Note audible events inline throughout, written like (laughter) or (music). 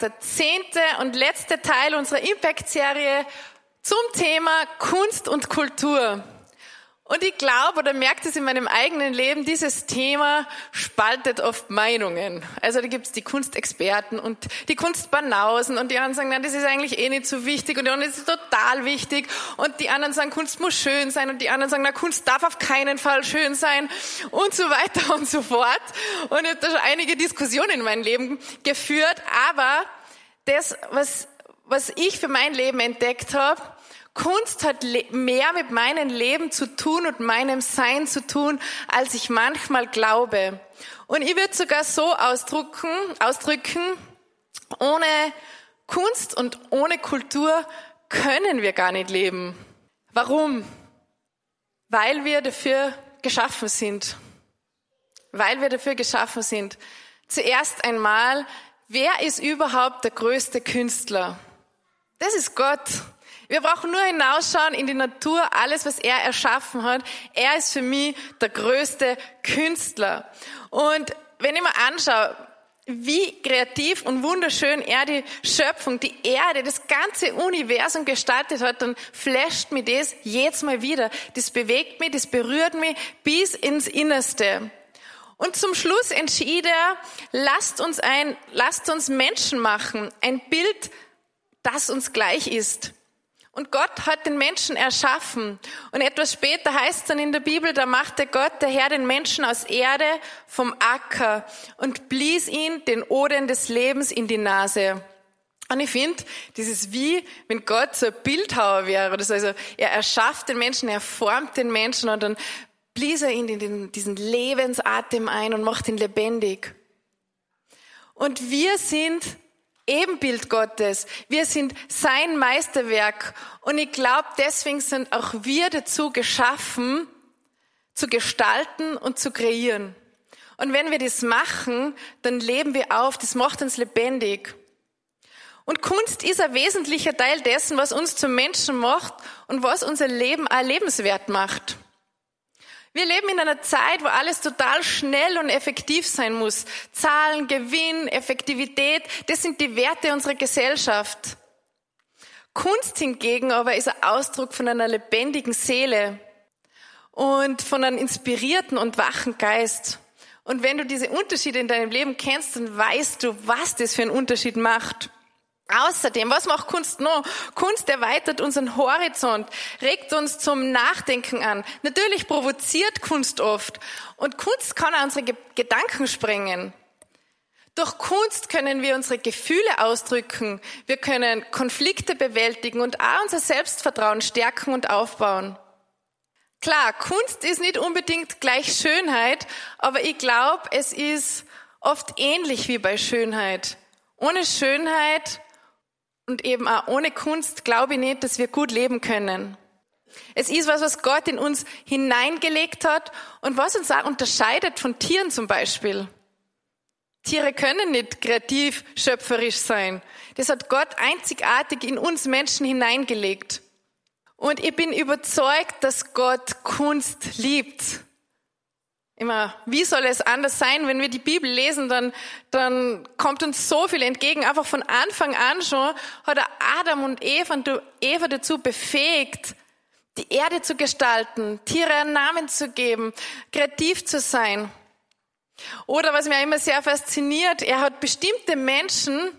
Der zehnte und letzte Teil unserer Impact-Serie zum Thema Kunst und Kultur. Und ich glaube oder merke es in meinem eigenen Leben, dieses Thema spaltet oft Meinungen. Also da gibt's die Kunstexperten und die Kunstbanausen und die anderen sagen, nein, das ist eigentlich eh nicht so wichtig und die anderen ist total wichtig und die anderen sagen, Kunst muss schön sein und die anderen sagen, na, Kunst darf auf keinen Fall schön sein und so weiter und so fort. Und ich habe da schon einige Diskussionen in meinem Leben geführt, aber das, was, was ich für mein Leben entdeckt habe, Kunst hat mehr mit meinem Leben zu tun und meinem Sein zu tun, als ich manchmal glaube. Und ich würde sogar so ausdrücken, ausdrücken, ohne Kunst und ohne Kultur können wir gar nicht leben. Warum? Weil wir dafür geschaffen sind. Weil wir dafür geschaffen sind. Zuerst einmal, wer ist überhaupt der größte Künstler? Das ist Gott. Wir brauchen nur hinausschauen in die Natur, alles, was er erschaffen hat. Er ist für mich der größte Künstler. Und wenn ich mir anschaue, wie kreativ und wunderschön er die Schöpfung, die Erde, das ganze Universum gestaltet hat, dann flasht mich das jedes Mal wieder. Das bewegt mich, das berührt mich bis ins Innerste. Und zum Schluss entschied er, lasst uns ein, lasst uns Menschen machen, ein Bild, das uns gleich ist. Und Gott hat den Menschen erschaffen. Und etwas später heißt es dann in der Bibel, da machte Gott, der Herr, den Menschen aus Erde vom Acker und blies ihn den Odem des Lebens in die Nase. Und ich finde, ist wie, wenn Gott so ein Bildhauer wäre. Oder so. Also er erschafft den Menschen, er formt den Menschen und dann blies er ihn in diesen Lebensatem ein und macht ihn lebendig. Und wir sind Ebenbild Gottes. Wir sind sein Meisterwerk. Und ich glaube, deswegen sind auch wir dazu geschaffen, zu gestalten und zu kreieren. Und wenn wir das machen, dann leben wir auf. Das macht uns lebendig. Und Kunst ist ein wesentlicher Teil dessen, was uns zum Menschen macht und was unser Leben auch lebenswert macht. Wir leben in einer Zeit, wo alles total schnell und effektiv sein muss. Zahlen, Gewinn, Effektivität, das sind die Werte unserer Gesellschaft. Kunst hingegen aber ist ein Ausdruck von einer lebendigen Seele und von einem inspirierten und wachen Geist. Und wenn du diese Unterschiede in deinem Leben kennst, dann weißt du, was das für einen Unterschied macht. Außerdem, was macht Kunst noch? Kunst erweitert unseren Horizont, regt uns zum Nachdenken an. Natürlich provoziert Kunst oft. Und Kunst kann auch unsere Gedanken sprengen. Durch Kunst können wir unsere Gefühle ausdrücken. Wir können Konflikte bewältigen und auch unser Selbstvertrauen stärken und aufbauen. Klar, Kunst ist nicht unbedingt gleich Schönheit, aber ich glaube, es ist oft ähnlich wie bei Schönheit. Ohne Schönheit und eben auch ohne Kunst glaube ich nicht, dass wir gut leben können. Es ist was, was Gott in uns hineingelegt hat und was uns auch unterscheidet von Tieren zum Beispiel. Tiere können nicht kreativ, schöpferisch sein. Das hat Gott einzigartig in uns Menschen hineingelegt. Und ich bin überzeugt, dass Gott Kunst liebt. Immer, wie soll es anders sein? Wenn wir die Bibel lesen, dann, dann kommt uns so viel entgegen. Einfach von Anfang an schon hat er Adam und Eva, Eva dazu befähigt, die Erde zu gestalten, Tiere einen Namen zu geben, kreativ zu sein. Oder was mir immer sehr fasziniert, er hat bestimmte Menschen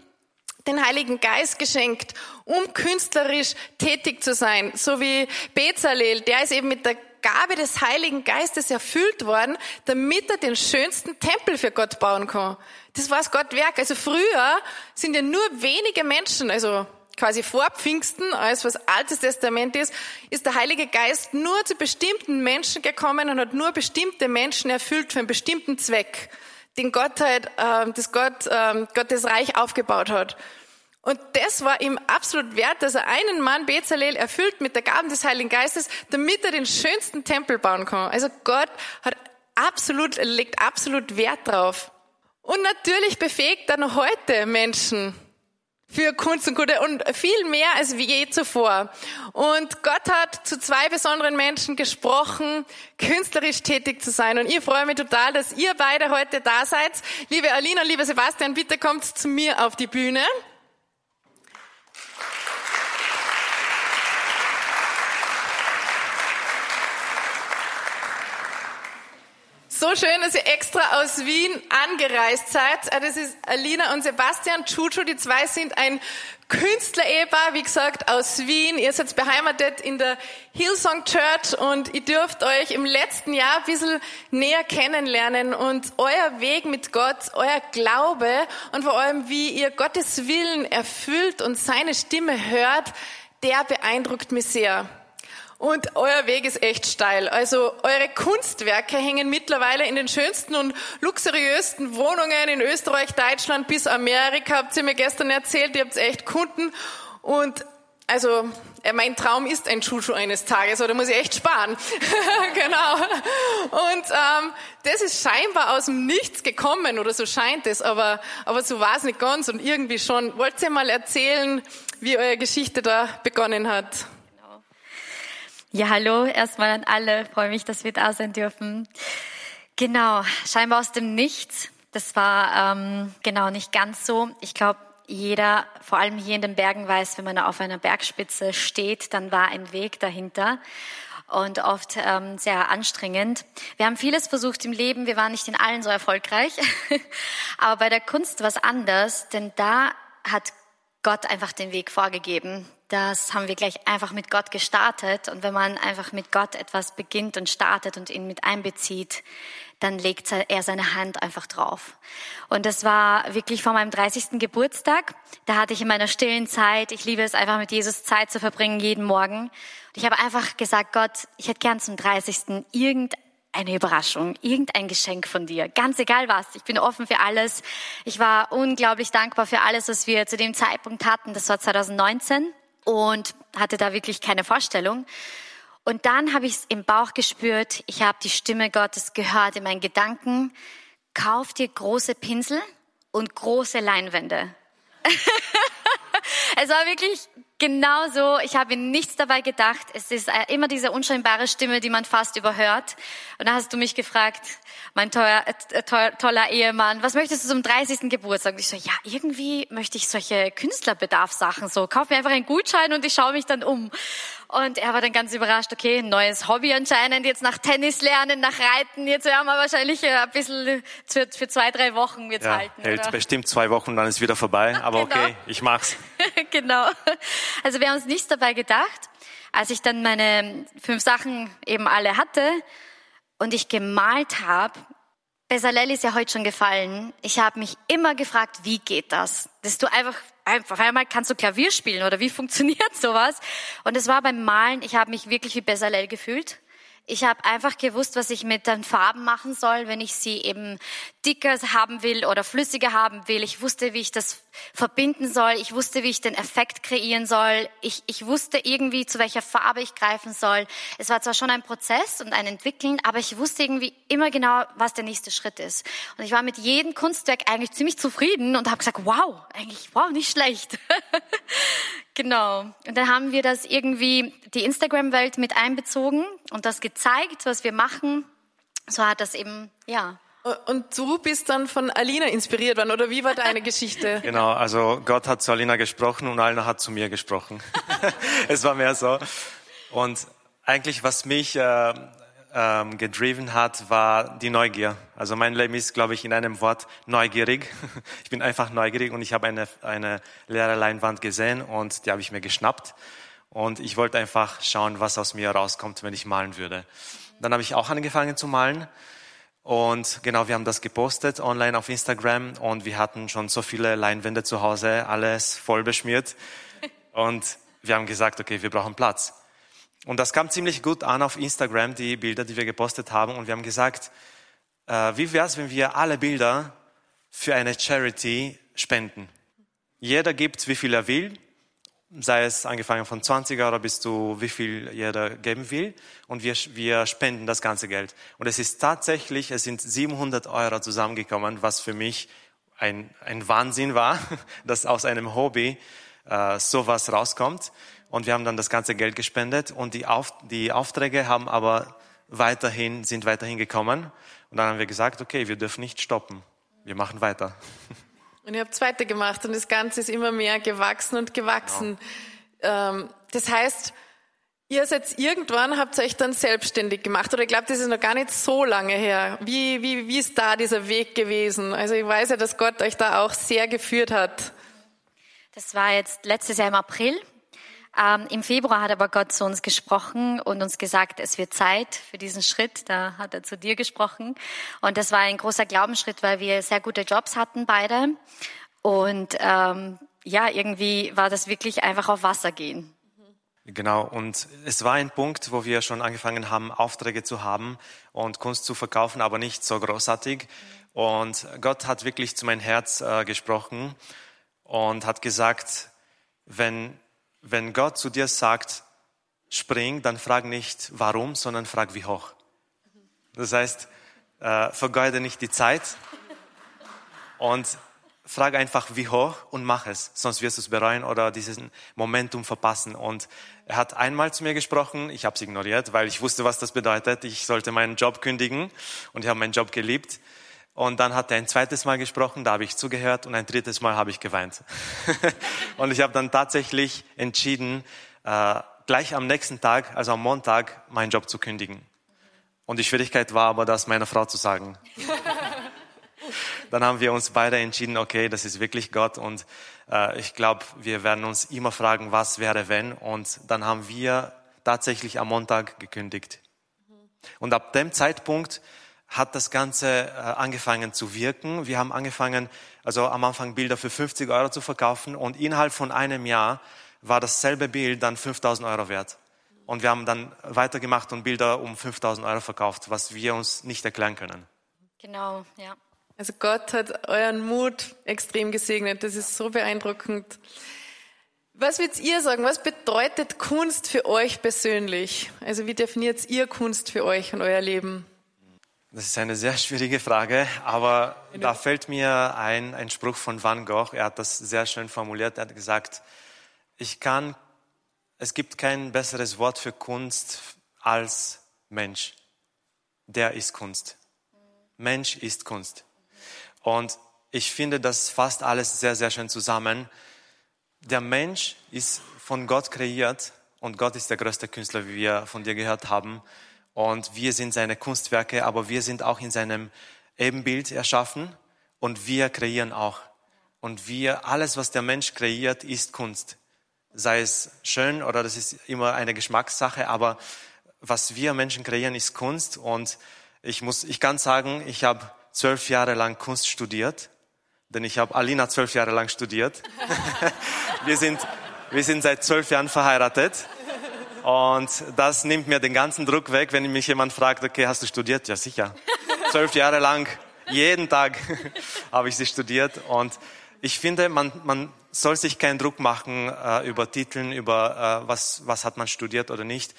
den Heiligen Geist geschenkt, um künstlerisch tätig zu sein. So wie Bezalel, der ist eben mit der Gabe des Heiligen Geistes erfüllt worden, damit er den schönsten Tempel für Gott bauen kann. Das war das Gottwerk. Also früher sind ja nur wenige Menschen, also quasi vor Pfingsten, als was Altes Testament ist, ist der Heilige Geist nur zu bestimmten Menschen gekommen und hat nur bestimmte Menschen erfüllt für einen bestimmten Zweck, den Gott halt, äh, das Gott, äh, Gottes Reich aufgebaut hat. Und das war ihm absolut wert, dass er einen Mann Bezalel erfüllt mit der Gaben des Heiligen Geistes, damit er den schönsten Tempel bauen kann. Also Gott hat absolut, legt absolut Wert drauf. Und natürlich befähigt er noch heute Menschen für Kunst und Gute und viel mehr als wie je zuvor. Und Gott hat zu zwei besonderen Menschen gesprochen, künstlerisch tätig zu sein. Und ich freue mich total, dass ihr beide heute da seid. Liebe Alina, lieber Sebastian, bitte kommt zu mir auf die Bühne. So schön, dass ihr extra aus Wien angereist seid. Äh, das ist Alina und Sebastian Chuchu. Die zwei sind ein Künstler-Ehepaar, wie gesagt, aus Wien. Ihr seid beheimatet in der Hillsong Church und ihr dürft euch im letzten Jahr ein bisschen näher kennenlernen und euer Weg mit Gott, euer Glaube und vor allem, wie ihr Gottes Willen erfüllt und seine Stimme hört, der beeindruckt mich sehr. Und euer Weg ist echt steil. Also eure Kunstwerke hängen mittlerweile in den schönsten und luxuriösten Wohnungen in Österreich, Deutschland bis Amerika. Habt ihr mir gestern erzählt, ihr habt echt Kunden. Und also äh, mein Traum ist ein Schulschuh eines Tages, oder muss ich echt sparen. (laughs) genau. Und ähm, das ist scheinbar aus dem Nichts gekommen, oder so scheint es, aber, aber so war es nicht ganz und irgendwie schon. Wollt ihr mal erzählen, wie eure Geschichte da begonnen hat? Ja, hallo erstmal an alle. Freue mich, dass wir da sein dürfen. Genau, scheinbar aus dem Nichts. Das war ähm, genau nicht ganz so. Ich glaube, jeder, vor allem hier in den Bergen, weiß, wenn man auf einer Bergspitze steht, dann war ein Weg dahinter und oft ähm, sehr anstrengend. Wir haben vieles versucht im Leben, wir waren nicht in allen so erfolgreich, (laughs) aber bei der Kunst was anders, denn da hat Gott einfach den Weg vorgegeben das haben wir gleich einfach mit Gott gestartet. Und wenn man einfach mit Gott etwas beginnt und startet und ihn mit einbezieht, dann legt er seine Hand einfach drauf. Und das war wirklich vor meinem 30. Geburtstag. Da hatte ich in meiner stillen Zeit, ich liebe es einfach mit Jesus Zeit zu verbringen, jeden Morgen. Und ich habe einfach gesagt, Gott, ich hätte gern zum 30. irgendeine Überraschung, irgendein Geschenk von dir. Ganz egal was. Ich bin offen für alles. Ich war unglaublich dankbar für alles, was wir zu dem Zeitpunkt hatten. Das war 2019 und hatte da wirklich keine Vorstellung. Und dann habe ich es im Bauch gespürt, ich habe die Stimme Gottes gehört in meinen Gedanken, kauf dir große Pinsel und große Leinwände. (laughs) es war wirklich genau so. Ich habe nichts dabei gedacht. Es ist äh, immer diese unscheinbare Stimme, die man fast überhört. Und da hast du mich gefragt, mein teuer, äh, toller Ehemann, was möchtest du zum 30. Geburtstag? Und ich so, ja, irgendwie möchte ich solche Künstlerbedarfssachen so. Kauf mir einfach einen Gutschein und ich schaue mich dann um. Und er war dann ganz überrascht, okay, neues Hobby anscheinend, jetzt nach Tennis lernen, nach Reiten, jetzt werden wir wahrscheinlich äh, ein bisschen für, für zwei, drei Wochen jetzt ja, halten. Hält oder? bestimmt zwei Wochen, dann ist wieder vorbei, (laughs) aber genau. okay, ich mach's. (laughs) genau. Also wir haben uns nichts dabei gedacht. Als ich dann meine fünf Sachen eben alle hatte und ich gemalt habe, Bezalel ist ja heute schon gefallen. Ich habe mich immer gefragt, wie geht das? Dass du einfach, einfach einmal kannst du Klavier spielen oder wie (laughs) funktioniert sowas? Und es war beim Malen, ich habe mich wirklich wie Bezalel gefühlt. Ich habe einfach gewusst, was ich mit den Farben machen soll, wenn ich sie eben dicker haben will oder flüssiger haben will. Ich wusste, wie ich das verbinden soll. Ich wusste, wie ich den Effekt kreieren soll. Ich, ich wusste irgendwie, zu welcher Farbe ich greifen soll. Es war zwar schon ein Prozess und ein Entwickeln, aber ich wusste irgendwie immer genau, was der nächste Schritt ist. Und ich war mit jedem Kunstwerk eigentlich ziemlich zufrieden und habe gesagt, wow, eigentlich, wow, nicht schlecht. (laughs) Genau. Und dann haben wir das irgendwie, die Instagram-Welt mit einbezogen und das gezeigt, was wir machen. So hat das eben, ja. Und du bist dann von Alina inspiriert worden, oder wie war deine Geschichte? (laughs) Genau, also Gott hat zu Alina gesprochen und Alina hat zu mir gesprochen. (laughs) es war mehr so. Und eigentlich, was mich äh, ähm, gedriven hat, war die Neugier. Also mein Leben ist, glaube ich, in einem Wort neugierig. (laughs) Ich bin einfach neugierig und ich habe eine, eine leere Leinwand gesehen und die habe ich mir geschnappt. Und ich wollte einfach schauen, was aus mir rauskommt, wenn ich malen würde. Dann habe ich auch angefangen zu malen. Und genau, wir haben das gepostet online auf Instagram und wir hatten schon so viele Leinwände zu Hause, alles voll beschmiert. (laughs) Und wir haben gesagt, okay, wir brauchen Platz. Und das kam ziemlich gut an auf Instagram, die Bilder, die wir gepostet haben. Und wir haben gesagt, äh, wie wäre es, wenn wir alle Bilder für eine Charity spenden? Jeder gibt, wie viel er will, sei es angefangen von 20 Euro bis zu wie viel jeder geben will. Und wir, wir spenden das ganze Geld. Und es ist tatsächlich, es sind 700 Euro zusammengekommen, was für mich ein, ein Wahnsinn war, (laughs) dass aus einem Hobby äh, sowas rauskommt. Und wir haben dann das ganze Geld gespendet und die, Auf, die Aufträge haben aber weiterhin, sind weiterhin gekommen. Und dann haben wir gesagt, okay, wir dürfen nicht stoppen. Wir machen weiter. (laughs) Und ihr habt weiter gemacht und das Ganze ist immer mehr gewachsen und gewachsen. Genau. das heißt, Ihr seid irgendwann, habt ihr euch dann selbstständig gemacht oder ich glaube, das ist noch gar nicht so lange her. Wie, wie, wie ist da dieser Weg gewesen? Also ich weiß ja, dass Gott euch da auch sehr geführt hat. Das war jetzt letztes Jahr im April. Ähm, Im Februar hat aber Gott zu uns gesprochen und uns gesagt, es wird Zeit für diesen Schritt. Da hat er zu dir gesprochen. Und das war ein großer Glaubensschritt, weil wir sehr gute Jobs hatten beide. Und ähm, ja, irgendwie war das wirklich einfach auf Wasser gehen. Genau, und es war ein Punkt, wo wir schon angefangen haben, Aufträge zu haben und Kunst zu verkaufen, aber nicht so großartig. Und Gott hat wirklich zu meinem Herz äh, gesprochen und hat gesagt, wenn, wenn Gott zu dir sagt, spring, dann frag nicht warum, sondern frag wie hoch. Das heißt, äh, vergeude nicht die Zeit und frag einfach wie hoch und mach es, sonst wirst du es bereuen oder diesen Momentum verpassen. Und er hat einmal zu mir gesprochen, ich habe es ignoriert, weil ich wusste, was das bedeutet. Ich sollte meinen Job kündigen und ich habe meinen Job geliebt. Und dann hat er ein zweites Mal gesprochen, da habe ich zugehört und ein drittes Mal habe ich geweint. (laughs) und ich habe dann tatsächlich entschieden, äh, gleich am nächsten Tag, also am Montag, meinen Job zu kündigen. Und die Schwierigkeit war aber, das meiner Frau zu sagen. (laughs) dann haben wir uns beide entschieden, okay, das ist wirklich Gott und äh, ich glaube, wir werden uns immer fragen, was wäre wenn und dann haben wir tatsächlich am Montag gekündigt. Und ab dem Zeitpunkt hat das Ganze äh, angefangen zu wirken. Wir haben angefangen, also am Anfang Bilder für 50 Euro zu verkaufen und innerhalb von einem Jahr war dasselbe Bild dann 5000 Euro wert. Und wir haben dann weitergemacht und Bilder um 5000 Euro verkauft, was wir uns nicht erklären können. Genau, ja. Also Gott hat euren Mut extrem gesegnet. Das ist so beeindruckend. Was würdet ihr sagen? Was bedeutet Kunst für euch persönlich? Also wie definiert ihr Kunst für euch und euer Leben? Das ist eine sehr schwierige Frage, aber da fällt mir ein, ein Spruch von Van Gogh. Er hat das sehr schön formuliert. Er hat gesagt, ich kann, es gibt kein besseres Wort für Kunst als Mensch. Der ist Kunst. Mensch ist Kunst. Und ich finde, das fasst alles sehr, sehr schön zusammen. Der Mensch ist von Gott kreiert und Gott ist der größte Künstler, wie wir von dir gehört haben. Und wir sind seine Kunstwerke, aber wir sind auch in seinem Ebenbild erschaffen und wir kreieren auch. Und wir, alles, was der Mensch kreiert, ist Kunst. Sei es schön oder das ist immer eine Geschmackssache, aber was wir Menschen kreieren, ist Kunst. Und ich muss, ich kann sagen, ich habe zwölf Jahre lang Kunst studiert, denn ich habe Alina zwölf Jahre lang studiert. (laughs) wir, sind, wir sind seit zwölf Jahren verheiratet. Und das nimmt mir den ganzen Druck weg, wenn mich jemand fragt, okay, hast du studiert? Ja, sicher. Zwölf Jahre lang, jeden Tag (laughs) habe ich sie studiert. Und ich finde, man, man soll sich keinen Druck machen äh, über Titeln, über äh, was, was hat man studiert oder nicht.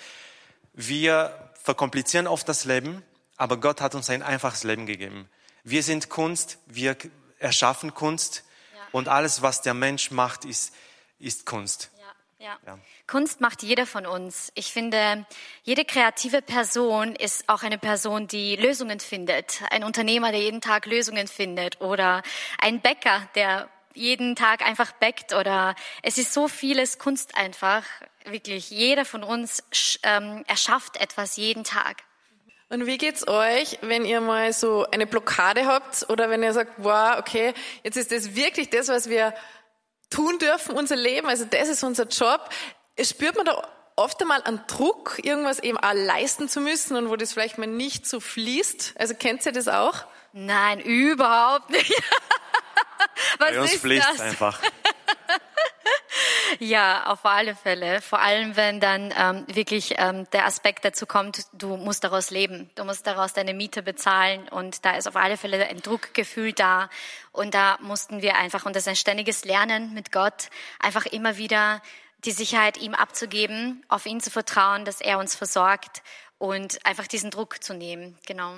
Wir verkomplizieren oft das Leben, aber Gott hat uns ein einfaches Leben gegeben. Wir sind Kunst, wir erschaffen Kunst ja. und alles, was der Mensch macht, ist, ist Kunst. Ja, ja. Kunst macht jeder von uns. Ich finde, jede kreative Person ist auch eine Person, die Lösungen findet. Ein Unternehmer, der jeden Tag Lösungen findet oder ein Bäcker, der jeden Tag einfach bäckt oder es ist so vieles Kunst einfach. Wirklich, jeder von uns ähm, erschafft etwas jeden Tag. Und wie geht's euch, wenn ihr mal so eine Blockade habt oder wenn ihr sagt, wow, okay, jetzt ist das wirklich das, was wir tun dürfen, unser Leben, also das ist unser Job. Spürt man da oft einmal einen Druck, irgendwas eben auch leisten zu müssen und wo das vielleicht mal nicht so fließt? Also kennt ihr das auch? Nein, überhaupt nicht. (laughs) was Bei uns ist fließt das? einfach. Ja, auf alle Fälle. Vor allem, wenn dann ähm, wirklich ähm, der Aspekt dazu kommt, du musst daraus leben, du musst daraus deine Miete bezahlen und da ist auf alle Fälle ein Druckgefühl da und da mussten wir einfach, und das ist ein ständiges Lernen mit Gott, einfach immer wieder die Sicherheit ihm abzugeben, auf ihn zu vertrauen, dass er uns versorgt und einfach diesen Druck zu nehmen. Genau.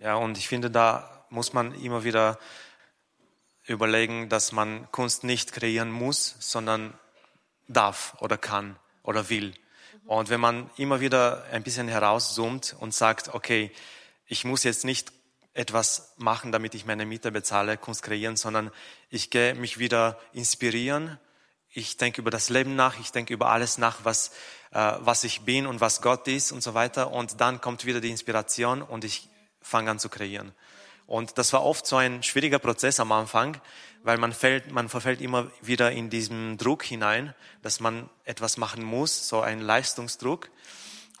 Ja, und ich finde, da muss man immer wieder überlegen, dass man Kunst nicht kreieren muss, sondern darf oder kann oder will. Und wenn man immer wieder ein bisschen herauszoomt und sagt, okay, ich muss jetzt nicht etwas machen, damit ich meine Miete bezahle, Kunst kreieren, sondern ich gehe mich wieder inspirieren ich denke über das Leben nach, ich denke über alles nach, was, äh, was ich bin und was Gott ist und so weiter. Und dann kommt wieder die Inspiration und ich fange an zu kreieren. Und das war oft so ein schwieriger Prozess am Anfang, weil man fällt, man verfällt immer wieder in diesen Druck hinein, dass man etwas machen muss, so ein Leistungsdruck.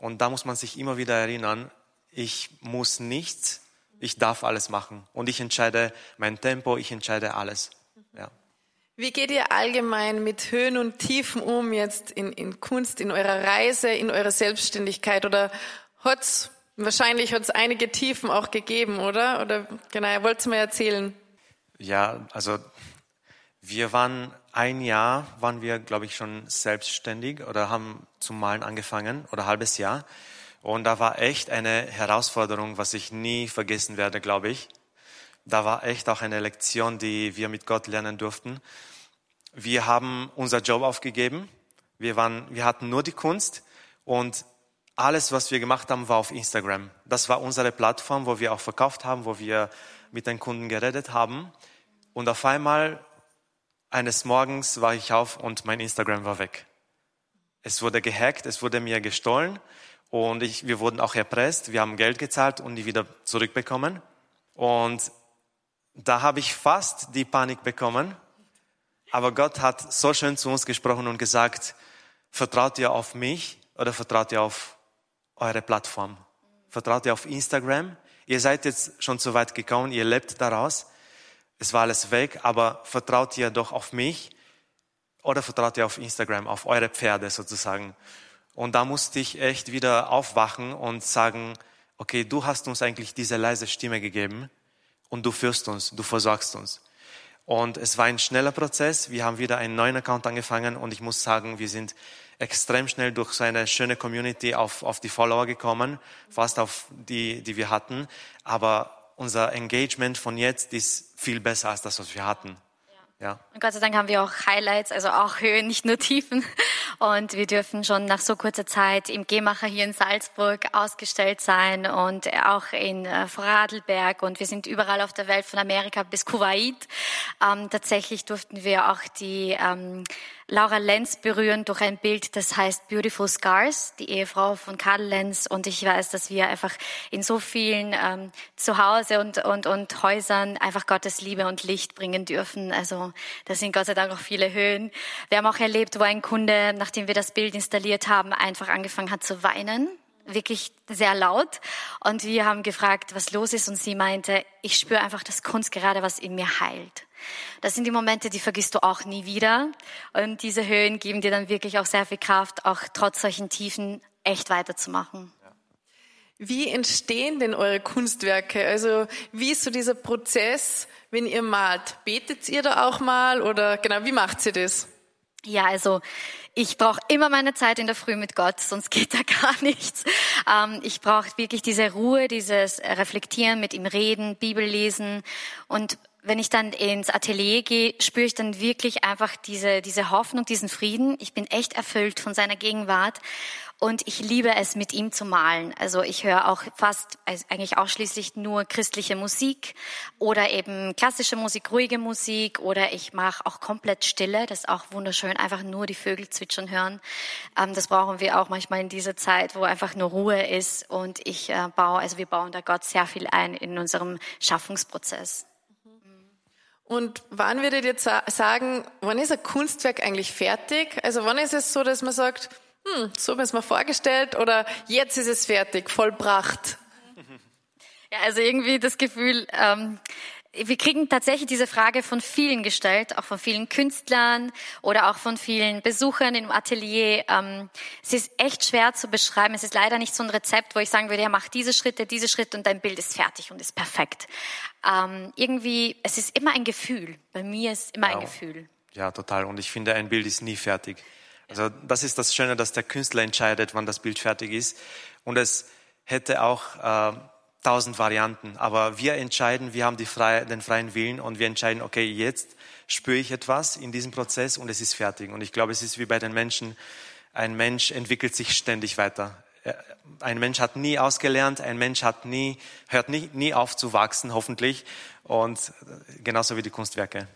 Und da muss man sich immer wieder erinnern, ich muss nichts, ich darf alles machen. Und ich entscheide mein Tempo, ich entscheide alles. Ja. Wie geht ihr allgemein mit Höhen und Tiefen um jetzt in, in Kunst, in eurer Reise, in eurer Selbstständigkeit? Oder hat's wahrscheinlich hat's einige Tiefen auch gegeben, oder? Oder genau, ihr wollt mir erzählen? Ja, also wir waren ein Jahr, waren wir, glaube ich, schon selbstständig oder haben zum Malen angefangen oder halbes Jahr. Und da war echt eine Herausforderung, was ich nie vergessen werde, glaube ich da war echt auch eine Lektion, die wir mit Gott lernen durften. Wir haben unser Job aufgegeben. Wir, waren, wir hatten nur die Kunst und alles, was wir gemacht haben, war auf Instagram. Das war unsere Plattform, wo wir auch verkauft haben, wo wir mit den Kunden geredet haben. Und auf einmal, eines Morgens war ich auf und mein Instagram war weg. Es wurde gehackt, es wurde mir gestohlen und ich, wir wurden auch erpresst. Wir haben Geld gezahlt und die wieder zurückbekommen. Und da habe ich fast die Panik bekommen. Aber Gott hat so schön zu uns gesprochen und gesagt, vertraut ihr auf mich oder vertraut ihr auf eure Plattform? Vertraut ihr auf Instagram? Ihr seid jetzt schon so weit gekommen, ihr lebt daraus. Es war alles weg, aber vertraut ihr doch auf mich oder vertraut ihr auf Instagram, auf eure Pferde sozusagen? Und da musste ich echt wieder aufwachen und sagen, okay, du hast uns eigentlich diese leise Stimme gegeben und du führst uns, du versorgst uns. Und es war ein schneller Prozess. Wir haben wieder einen neuen Account angefangen und ich muss sagen, wir sind extrem schnell durch so eine schöne Community auf, auf die Follower gekommen, fast auf die, die wir hatten. Aber unser Engagement von jetzt ist viel besser als das, was wir hatten. Ja. Und Gott sei Dank haben wir auch Highlights, also auch Höhen, nicht nur Tiefen. Und wir dürfen schon nach so kurzer Zeit im Gehmacher hier in Salzburg ausgestellt sein und auch in äh, Vorarlberg. Und wir sind überall auf der Welt, von Amerika bis Kuwait. Ähm, tatsächlich durften wir auch die ähm, Laura Lenz berühren durch ein Bild, das heißt Beautiful Scars, die Ehefrau von Karl Lenz. Und ich weiß, dass wir einfach in so vielen ähm, Zuhause und, und, und Häusern einfach Gottes Liebe und Licht bringen dürfen. Also da sind Gott sei Dank auch viele Höhen. Wir haben auch erlebt, wo ein Kunde, nachdem wir das Bild installiert haben, einfach angefangen hat zu weinen wirklich sehr laut. Und wir haben gefragt, was los ist. Und sie meinte, ich spüre einfach das Kunst gerade, was in mir heilt. Das sind die Momente, die vergisst du auch nie wieder. Und diese Höhen geben dir dann wirklich auch sehr viel Kraft, auch trotz solchen Tiefen echt weiterzumachen. Wie entstehen denn eure Kunstwerke? Also wie ist so dieser Prozess, wenn ihr malt? Betet ihr da auch mal oder genau, wie macht ihr das? Ja, also ich brauche immer meine Zeit in der Früh mit Gott, sonst geht da (laughs) gar nichts. Ähm, ich brauche wirklich diese Ruhe, dieses Reflektieren, mit ihm reden, Bibel lesen und wenn ich dann ins Atelier gehe, spüre ich dann wirklich einfach diese, diese Hoffnung, diesen Frieden. Ich bin echt erfüllt von seiner Gegenwart und ich liebe es, mit ihm zu malen. Also ich höre auch fast, also eigentlich ausschließlich nur christliche Musik oder eben klassische Musik, ruhige Musik oder ich mache auch komplett Stille. Das ist auch wunderschön, einfach nur die Vögel zwitschern hören. Ähm, das brauchen wir auch manchmal in dieser Zeit, wo einfach nur Ruhe ist und ich äh, baue, also wir bauen da Gott sehr viel ein in unserem Schaffungsprozess. Und wann würdet ihr sagen, wann ist ein Kunstwerk eigentlich fertig? Also wann ist es so, dass man sagt, hm, so haben wir es mir vorgestellt oder jetzt ist es fertig, vollbracht? Ja, also irgendwie das Gefühl, ähm, wir kriegen tatsächlich diese Frage von vielen gestellt, auch von vielen Künstlern oder auch von vielen Besuchern im Atelier. Ähm, es ist echt schwer zu beschreiben. Es ist leider nicht so ein Rezept, wo ich sagen würde, ja, mach diese Schritte, diese Schritte und dein Bild ist fertig und ist perfekt. Ähm, irgendwie, es ist immer ein Gefühl. Bei mir ist immer ja, ein Gefühl. Ja, total. Und ich finde, ein Bild ist nie fertig. Also das ist das Schöne, dass der Künstler entscheidet, wann das Bild fertig ist. Und es hätte auch äh, tausend Varianten, aber wir entscheiden, wir haben freie, den freien Willen und wir entscheiden, okay, jetzt spüre ich etwas in diesem Prozess und es ist fertig. Und ich glaube, es ist wie bei den Menschen, ein Mensch entwickelt sich ständig weiter. Äh, ein Mensch hat nie ausgelernt, ein Mensch hat nie, hört nie, nie auf zu wachsen, hoffentlich. Und äh, genauso wie die Kunstwerke.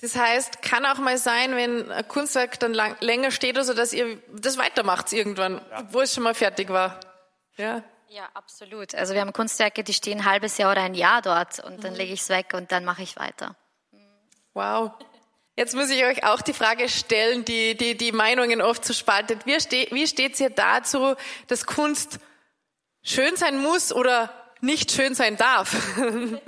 Das heißt, kann auch mal sein, wenn ein Kunstwerk dann lang, länger steht, also dass ihr das weitermacht irgendwann, ja. wo es schon mal fertig war. Ja. Ja, absolut. Also wir haben Kunstwerke, die stehen ein halbes Jahr oder ein Jahr dort und dann mhm. lege ich es weg und dann mache ich weiter. Wow. Jetzt muss ich euch auch die Frage stellen, die die, die Meinungen oft so spaltet. Wie, ste wie steht es ihr dazu, dass Kunst schön sein muss oder nicht schön sein darf? (laughs)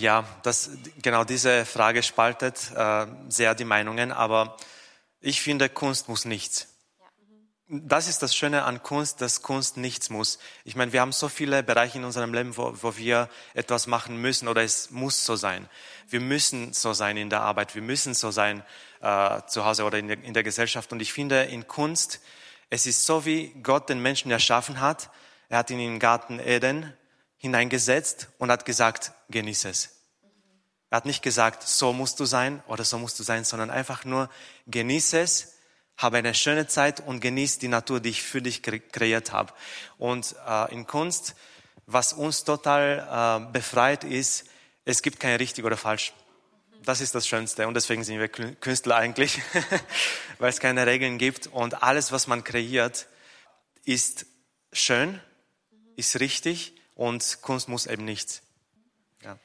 ja, das, genau diese Frage spaltet äh, sehr die Meinungen, aber ich finde, Kunst muss nichts. Das ist das Schöne an Kunst, dass Kunst nichts muss. Ich meine, wir haben so viele Bereiche in unserem Leben, wo, wo wir etwas machen müssen oder es muss so sein. Wir müssen so sein in der Arbeit, wir müssen so sein äh, zu Hause oder in der, in der Gesellschaft. Und ich finde, in Kunst, es ist so, wie Gott den Menschen erschaffen hat. Er hat ihn den Garten Eden hineingesetzt und hat gesagt, genieß es. Er hat nicht gesagt, so musst du sein oder so musst du sein, sondern einfach nur, genieß es habe eine schöne Zeit und genieß die Natur, die ich für dich kreiert habe. Und äh, in Kunst, was uns total äh, befreit ist, es gibt kein richtig oder falsch. Das ist das Schönste und deswegen sind wir Künstler eigentlich, (laughs) weil es keine Regeln gibt und alles, was man kreiert, ist schön, ist richtig und Kunst muss eben nichts. Ja.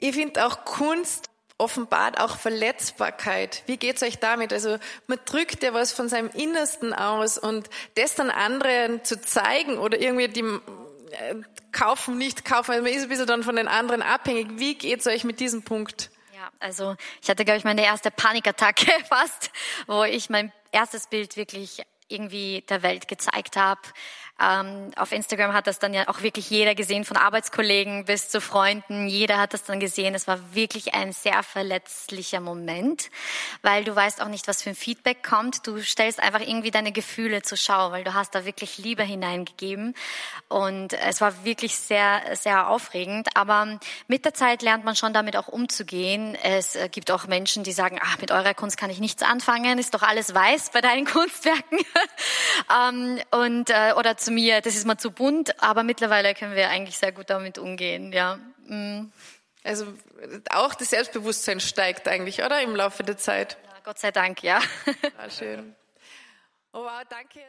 Ich finde auch Kunst offenbart auch Verletzbarkeit. Wie geht's euch damit? Also man drückt ja was von seinem Innersten aus und das dann anderen zu zeigen oder irgendwie die äh, kaufen, nicht kaufen, also man ist ein bisschen dann von den anderen abhängig. Wie geht's euch mit diesem Punkt? Ja, also ich hatte, glaube ich, meine erste Panikattacke (laughs) fast, wo ich mein erstes Bild wirklich irgendwie der Welt gezeigt habe. Ähm, auf Instagram hat das dann ja auch wirklich jeder gesehen, von Arbeitskollegen bis zu Freunden. Jeder hat das dann gesehen. Es war wirklich ein sehr verletzlicher Moment, weil du weißt auch nicht, was für ein Feedback kommt. Du stellst einfach irgendwie deine Gefühle zur Schau, weil du hast da wirklich Liebe hineingegeben. Und es war wirklich sehr, sehr aufregend. Aber mit der Zeit lernt man schon damit auch umzugehen. Es gibt auch Menschen, die sagen, ach, mit eurer Kunst kann ich nichts anfangen, ist doch alles weiß bei deinen (laughs) Kunstwerken. (laughs) ähm, und, äh, oder zu mir, das ist mal zu bunt, aber mittlerweile können wir eigentlich sehr gut damit umgehen, ja. Mhm. Also auch das Selbstbewusstsein steigt eigentlich, oder? Im Laufe der Zeit. Ja, Gott sei Dank, ja. Ah, schön. Oh wow, danke.